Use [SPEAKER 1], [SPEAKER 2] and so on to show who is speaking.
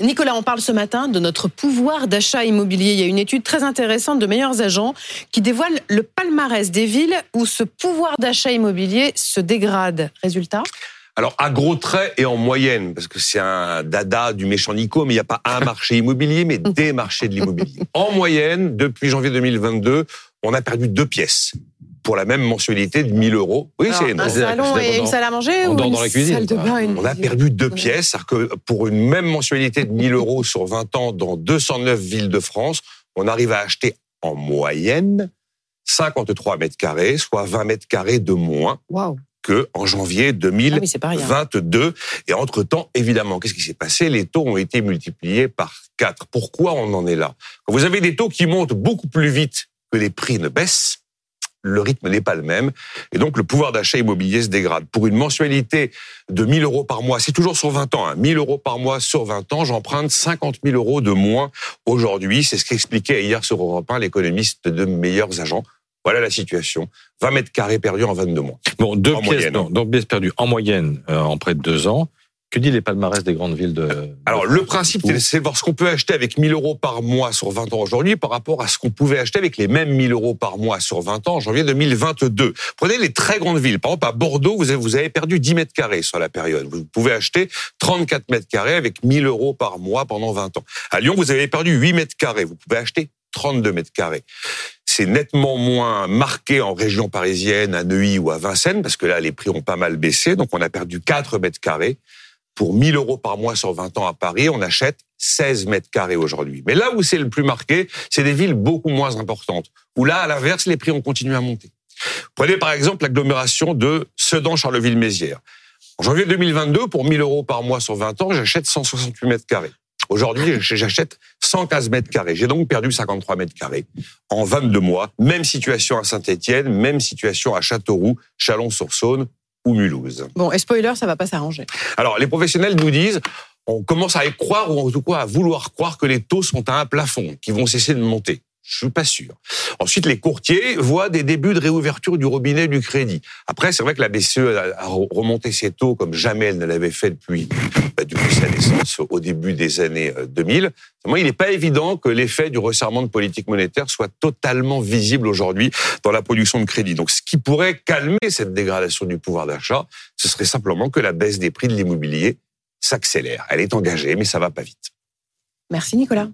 [SPEAKER 1] Nicolas, on parle ce matin de notre pouvoir d'achat immobilier. Il y a une étude très intéressante de meilleurs agents qui dévoile le palmarès des villes où ce pouvoir d'achat immobilier se dégrade. Résultat
[SPEAKER 2] alors, à gros traits et en moyenne, parce que c'est un dada du méchant Nico, mais il n'y a pas un marché immobilier, mais des marchés de l'immobilier. En moyenne, depuis janvier 2022, on a perdu deux pièces pour la même mensualité de 1000 euros.
[SPEAKER 1] Oui, c'est Un salon et une salle à manger ou
[SPEAKER 3] dans la cuisine.
[SPEAKER 2] On a perdu deux pièces, c'est-à-dire que pour une même mensualité de 1000 euros sur 20 ans dans 209 villes de France, on arrive à acheter en moyenne 53 mètres carrés, soit 20 mètres carrés de moins. que en janvier 2022. Ah et entre-temps, évidemment, qu'est-ce qui s'est passé? Les taux ont été multipliés par 4. Pourquoi on en est là? Quand vous avez des taux qui montent beaucoup plus vite que les prix ne baissent, le rythme n'est pas le même. Et donc, le pouvoir d'achat immobilier se dégrade. Pour une mensualité de 1000 euros par mois, c'est toujours sur 20 ans, hein, 1000 euros par mois sur 20 ans, j'emprunte 50 000 euros de moins aujourd'hui. C'est ce qu'expliquait hier sur Europe 1 l'économiste de meilleurs agents. Voilà la situation. 20 mètres carrés perdus en 22 mois.
[SPEAKER 3] Bon, deux pièces, non, deux pièces perdues en moyenne euh, en près de deux ans. Que dit les palmarès des grandes villes de...
[SPEAKER 2] Alors, le principe, c'est de voir ce qu'on peut acheter avec 1000 euros par mois sur 20 ans aujourd'hui par rapport à ce qu'on pouvait acheter avec les mêmes 1000 euros par mois sur 20 ans en janvier 2022. Prenez les très grandes villes. Par exemple, à Bordeaux, vous avez, vous avez perdu 10 mètres carrés sur la période. Vous pouvez acheter 34 mètres carrés avec 1000 euros par mois pendant 20 ans. À Lyon, vous avez perdu 8 mètres carrés. Vous pouvez acheter 32 mètres carrés. C'est nettement moins marqué en région parisienne, à Neuilly ou à Vincennes, parce que là, les prix ont pas mal baissé. Donc, on a perdu 4 mètres carrés pour 1000 euros par mois sur 20 ans à Paris, on achète 16 mètres carrés aujourd'hui. Mais là où c'est le plus marqué, c'est des villes beaucoup moins importantes, où là, à l'inverse, les prix ont continué à monter. Prenez par exemple l'agglomération de Sedan-Charleville-Mézières. En janvier 2022, pour 1000 euros par mois sur 20 ans, j'achète 168 mètres carrés. Aujourd'hui, j'achète 115 mètres carrés. J'ai donc perdu 53 mètres carrés en 22 mois. Même situation à Saint-Étienne, même situation à Châteauroux, Chalon-sur-Saône ou Mulhouse.
[SPEAKER 1] Bon, et spoiler, ça va pas s'arranger.
[SPEAKER 2] Alors, les professionnels nous disent, on commence à y croire, ou en tout cas à vouloir croire que les taux sont à un plafond, qui vont cesser de monter. Je suis pas sûr. Ensuite, les courtiers voient des débuts de réouverture du robinet du crédit. Après, c'est vrai que la BCE a remonté ses taux comme jamais elle ne l'avait fait depuis, bah, sa naissance au début des années 2000. Euh, il n'est pas évident que l'effet du resserrement de politique monétaire soit totalement visible aujourd'hui dans la production de crédit. Donc, ce qui pourrait calmer cette dégradation du pouvoir d'achat, ce serait simplement que la baisse des prix de l'immobilier s'accélère. Elle est engagée, mais ça va pas vite.
[SPEAKER 1] Merci Nicolas.